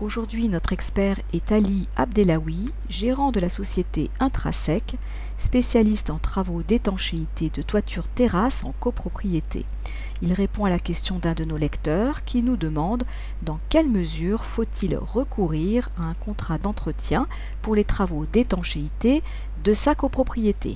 Aujourd'hui, notre expert est Ali Abdelawi, gérant de la société Intrasec, spécialiste en travaux d'étanchéité de toiture terrasse en copropriété. Il répond à la question d'un de nos lecteurs qui nous demande dans quelle mesure faut-il recourir à un contrat d'entretien pour les travaux d'étanchéité de sa copropriété?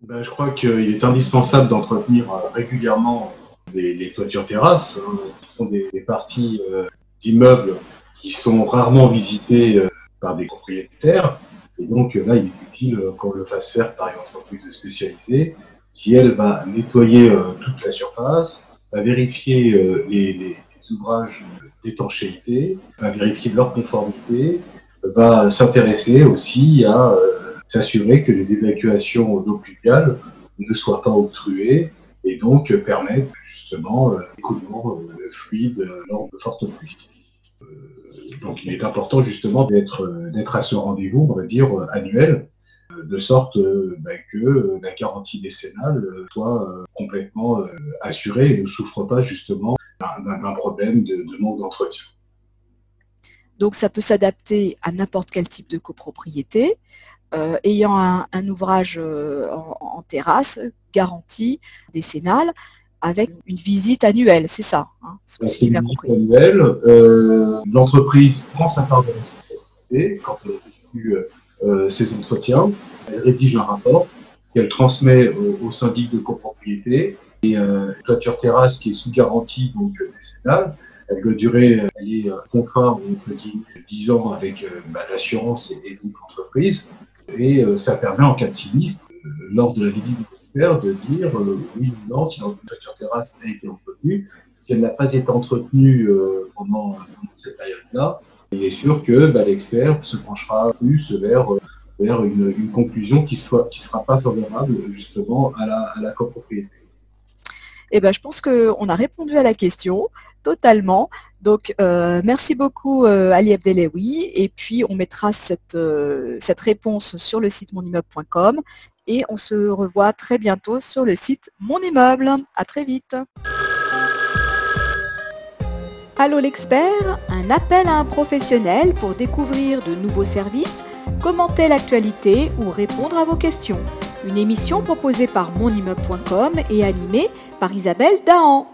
Ben, je crois qu'il est indispensable d'entretenir euh, régulièrement les, toitures terrasses. Hein. Ce sont des, parties euh, d'immeubles qui sont rarement visitées euh, par des propriétaires. Et donc là, il est utile qu'on le fasse faire par une entreprise spécialisée qui, elle, va nettoyer toute la surface, va vérifier euh, les, ouvrages d'étanchéité, va vérifier leur conformité, va s'intéresser aussi à euh, s'assurer que les évacuations d'eau pluviale ne soient pas obstruées et donc permettre justement euh, l'écoulement fluide lors de fortes pluies. Donc il est important justement d'être d'être à ce rendez-vous, on va dire, annuel, de sorte euh, bah, que euh, la garantie décennale euh, soit complètement assurée et ne souffre pas justement d'un problème de, manque d'entretien. Donc ça peut s'adapter à n'importe quel type de copropriété. ayant un, ouvrage en, terrasse, garantie décennale, avec une visite annuelle, c'est ça hein, C'est une visite annuelle. L'entreprise prend sa part de responsabilité quand elle effectue euh, ces entretiens. Elle rédige un rapport qu'elle transmet au, syndic de copropriété. Et euh, toiture terrasse qui est sous garantie, donc décennale, elle doit durer, elle est un contrat entre 10 ans avec euh, bah, l'assurance et, l'entreprise. Et ça permet en cas de sinistre, lors de la visite de dire oui ou non si toiture terrasse a été entretenue. Si elle n'a pas été entretenue pendant cette période-là, il est sûr que bah, l'expert se penchera plus vers, euh, vers une, conclusion qui ne qui sera pas favorable justement à la, à la copropriété. Eh ben, je pense qu'on a répondu à la question totalement. Donc, euh, merci beaucoup euh, Ali Abdelawi. Et puis, on mettra cette, cette réponse sur le site monimmeuble.com. Et on se revoit très bientôt sur le site Mon Immeuble. À très vite. Allô l'expert, un appel à un professionnel pour découvrir de nouveaux services, commenter l'actualité ou répondre à vos questions. Une émission proposée par monimmeuble.com et animée par Isabelle Dahan.